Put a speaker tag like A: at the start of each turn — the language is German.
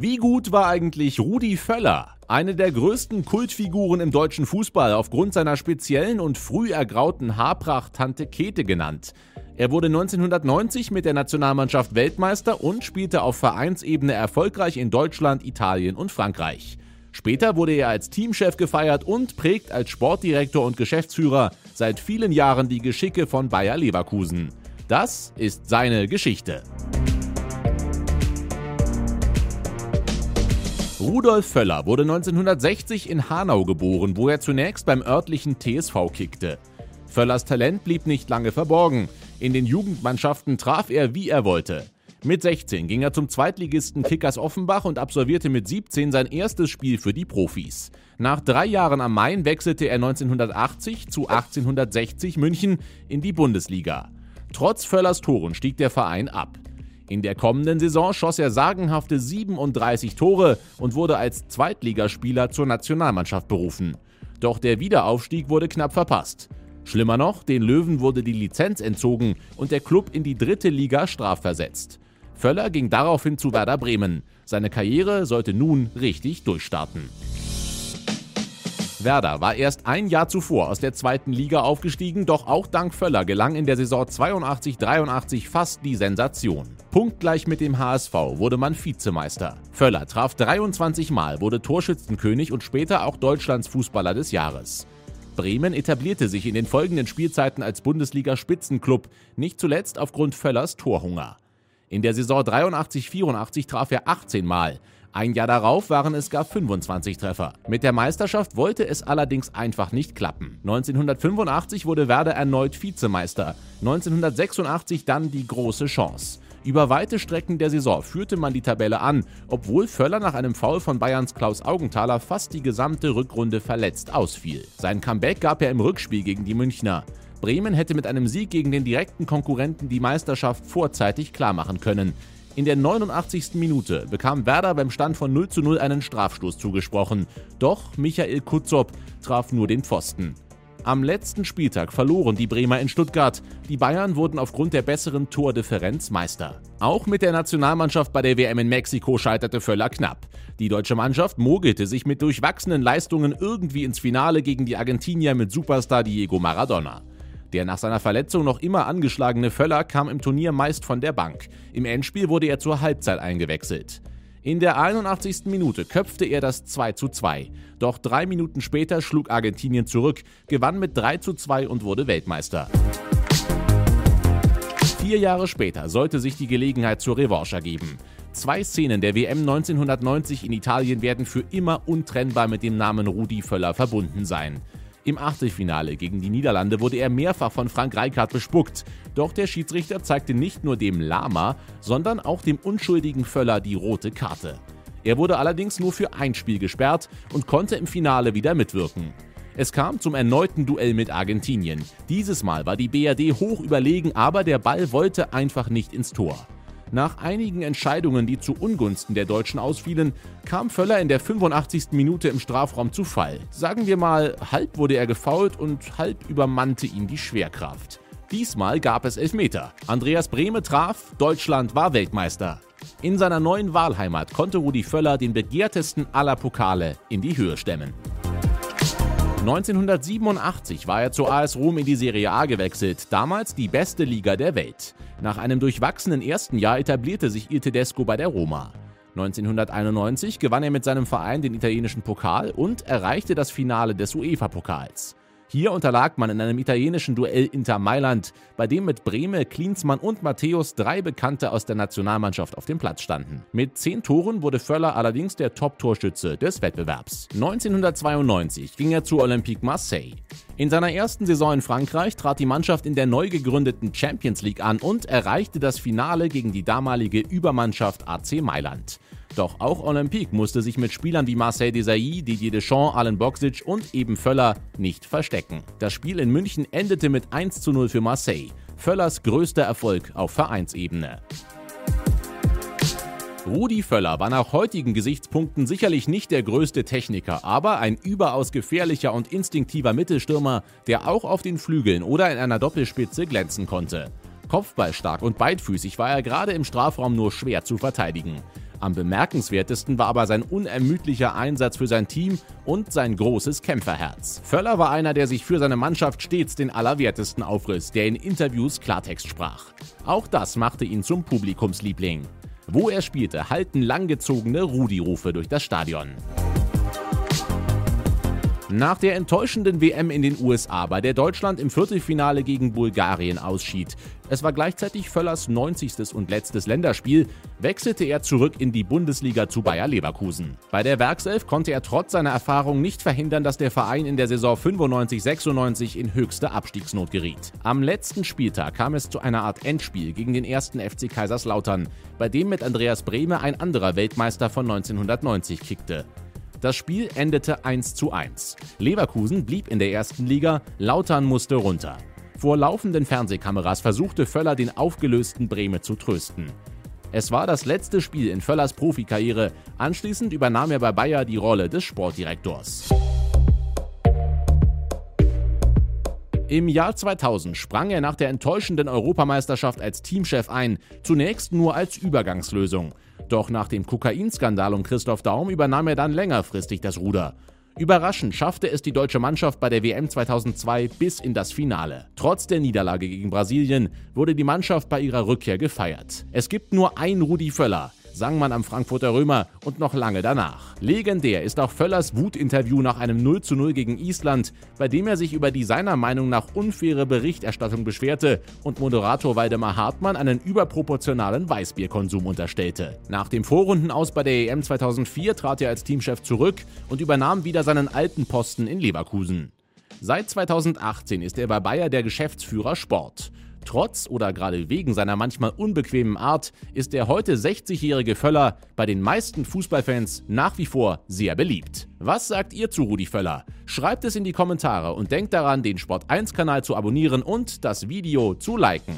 A: Wie gut war eigentlich Rudi Völler? Eine der größten Kultfiguren im deutschen Fußball aufgrund seiner speziellen und früh ergrauten Haarpracht Tante Kete genannt. Er wurde 1990 mit der Nationalmannschaft Weltmeister und spielte auf Vereinsebene erfolgreich in Deutschland, Italien und Frankreich. Später wurde er als Teamchef gefeiert und prägt als Sportdirektor und Geschäftsführer seit vielen Jahren die Geschicke von Bayer Leverkusen. Das ist seine Geschichte. Rudolf Völler wurde 1960 in Hanau geboren, wo er zunächst beim örtlichen TSV kickte. Völlers Talent blieb nicht lange verborgen. In den Jugendmannschaften traf er, wie er wollte. Mit 16 ging er zum Zweitligisten Kickers Offenbach und absolvierte mit 17 sein erstes Spiel für die Profis. Nach drei Jahren am Main wechselte er 1980 zu 1860 München in die Bundesliga. Trotz Völlers Toren stieg der Verein ab. In der kommenden Saison schoss er sagenhafte 37 Tore und wurde als Zweitligaspieler zur Nationalmannschaft berufen. Doch der Wiederaufstieg wurde knapp verpasst. Schlimmer noch, den Löwen wurde die Lizenz entzogen und der Klub in die dritte Liga strafversetzt. Völler ging daraufhin zu Werder Bremen. Seine Karriere sollte nun richtig durchstarten. Werder war erst ein Jahr zuvor aus der zweiten Liga aufgestiegen, doch auch dank Völler gelang in der Saison 82-83 fast die Sensation. Punktgleich mit dem HSV wurde man Vizemeister. Völler traf 23 Mal, wurde Torschützenkönig und später auch Deutschlands Fußballer des Jahres. Bremen etablierte sich in den folgenden Spielzeiten als Bundesliga-Spitzenklub, nicht zuletzt aufgrund Völlers Torhunger. In der Saison 83-84 traf er 18 Mal. Ein Jahr darauf waren es gar 25 Treffer. Mit der Meisterschaft wollte es allerdings einfach nicht klappen. 1985 wurde Werder erneut Vizemeister, 1986 dann die große Chance. Über weite Strecken der Saison führte man die Tabelle an, obwohl Völler nach einem Foul von Bayerns Klaus Augenthaler fast die gesamte Rückrunde verletzt ausfiel. Sein Comeback gab er im Rückspiel gegen die Münchner. Bremen hätte mit einem Sieg gegen den direkten Konkurrenten die Meisterschaft vorzeitig klarmachen können. In der 89. Minute bekam Werder beim Stand von 0 zu 0 einen Strafstoß zugesprochen. Doch Michael Kutzop traf nur den Pfosten. Am letzten Spieltag verloren die Bremer in Stuttgart. Die Bayern wurden aufgrund der besseren Tordifferenz Meister. Auch mit der Nationalmannschaft bei der WM in Mexiko scheiterte Völler knapp. Die deutsche Mannschaft mogelte sich mit durchwachsenen Leistungen irgendwie ins Finale gegen die Argentinier mit Superstar Diego Maradona. Der nach seiner Verletzung noch immer angeschlagene Völler kam im Turnier meist von der Bank. Im Endspiel wurde er zur Halbzeit eingewechselt. In der 81. Minute köpfte er das 2 zu 2. Doch drei Minuten später schlug Argentinien zurück, gewann mit 3 zu 2 und wurde Weltmeister. Vier Jahre später sollte sich die Gelegenheit zur Revanche ergeben. Zwei Szenen der WM 1990 in Italien werden für immer untrennbar mit dem Namen Rudi Völler verbunden sein. Im Achtelfinale gegen die Niederlande wurde er mehrfach von Frank Rijkaard bespuckt. Doch der Schiedsrichter zeigte nicht nur dem Lama, sondern auch dem unschuldigen Völler die rote Karte. Er wurde allerdings nur für ein Spiel gesperrt und konnte im Finale wieder mitwirken. Es kam zum erneuten Duell mit Argentinien. Dieses Mal war die BRD hoch überlegen, aber der Ball wollte einfach nicht ins Tor. Nach einigen Entscheidungen, die zu Ungunsten der Deutschen ausfielen, kam Völler in der 85. Minute im Strafraum zu Fall. Sagen wir mal, halb wurde er gefault und halb übermannte ihn die Schwerkraft. Diesmal gab es Elfmeter. Andreas Brehme traf, Deutschland war Weltmeister. In seiner neuen Wahlheimat konnte Rudi Völler den begehrtesten aller Pokale in die Höhe stemmen. 1987 war er zur AS Rom in die Serie A gewechselt, damals die beste Liga der Welt. Nach einem durchwachsenen ersten Jahr etablierte sich Il Tedesco bei der Roma. 1991 gewann er mit seinem Verein den italienischen Pokal und erreichte das Finale des UEFA-Pokals. Hier unterlag man in einem italienischen Duell Inter Mailand, bei dem mit Breme, Klinsmann und Matthäus drei Bekannte aus der Nationalmannschaft auf dem Platz standen. Mit zehn Toren wurde Völler allerdings der Top-Torschütze des Wettbewerbs. 1992 ging er zu Olympique Marseille. In seiner ersten Saison in Frankreich trat die Mannschaft in der neu gegründeten Champions League an und erreichte das Finale gegen die damalige Übermannschaft AC Mailand. Doch auch Olympique musste sich mit Spielern wie Marcel Desailly, Didier Deschamps, Allen Boxic und eben Völler nicht verstecken. Das Spiel in München endete mit 1 zu 0 für Marseille. Völlers größter Erfolg auf Vereinsebene. Rudi Völler war nach heutigen Gesichtspunkten sicherlich nicht der größte Techniker, aber ein überaus gefährlicher und instinktiver Mittelstürmer, der auch auf den Flügeln oder in einer Doppelspitze glänzen konnte. Kopfballstark und beidfüßig war er gerade im Strafraum nur schwer zu verteidigen. Am bemerkenswertesten war aber sein unermüdlicher Einsatz für sein Team und sein großes Kämpferherz. Völler war einer, der sich für seine Mannschaft stets den Allerwertesten aufriss, der in Interviews Klartext sprach. Auch das machte ihn zum Publikumsliebling. Wo er spielte, halten langgezogene Rudi-Rufe durch das Stadion. Nach der enttäuschenden WM in den USA, bei der Deutschland im Viertelfinale gegen Bulgarien ausschied, es war gleichzeitig Völlers 90. und letztes Länderspiel, wechselte er zurück in die Bundesliga zu Bayer Leverkusen. Bei der Werkself konnte er trotz seiner Erfahrung nicht verhindern, dass der Verein in der Saison 95-96 in höchste Abstiegsnot geriet. Am letzten Spieltag kam es zu einer Art Endspiel gegen den ersten FC Kaiserslautern, bei dem mit Andreas Brehme ein anderer Weltmeister von 1990 kickte. Das Spiel endete 1 zu 1. Leverkusen blieb in der ersten Liga, Lautern musste runter. Vor laufenden Fernsehkameras versuchte Völler den aufgelösten Breme zu trösten. Es war das letzte Spiel in Völlers Profikarriere. Anschließend übernahm er bei Bayer die Rolle des Sportdirektors. Im Jahr 2000 sprang er nach der enttäuschenden Europameisterschaft als Teamchef ein, zunächst nur als Übergangslösung. Doch nach dem Kokainskandal um Christoph Daum übernahm er dann längerfristig das Ruder. Überraschend schaffte es die deutsche Mannschaft bei der WM 2002 bis in das Finale. Trotz der Niederlage gegen Brasilien wurde die Mannschaft bei ihrer Rückkehr gefeiert. Es gibt nur ein Rudi Völler, sang man am Frankfurter Römer und noch lange danach. Legendär ist auch Völlers Wutinterview nach einem 0 zu 0 gegen Island, bei dem er sich über die seiner Meinung nach unfaire Berichterstattung beschwerte und Moderator Waldemar Hartmann einen überproportionalen Weißbierkonsum unterstellte. Nach dem Vorrundenaus bei der EM 2004 trat er als Teamchef zurück und übernahm wieder seinen alten Posten in Leverkusen. Seit 2018 ist er bei Bayer der Geschäftsführer Sport. Trotz oder gerade wegen seiner manchmal unbequemen Art ist der heute 60-jährige Völler bei den meisten Fußballfans nach wie vor sehr beliebt. Was sagt ihr zu Rudi Völler? Schreibt es in die Kommentare und denkt daran, den Sport1-Kanal zu abonnieren und das Video zu liken.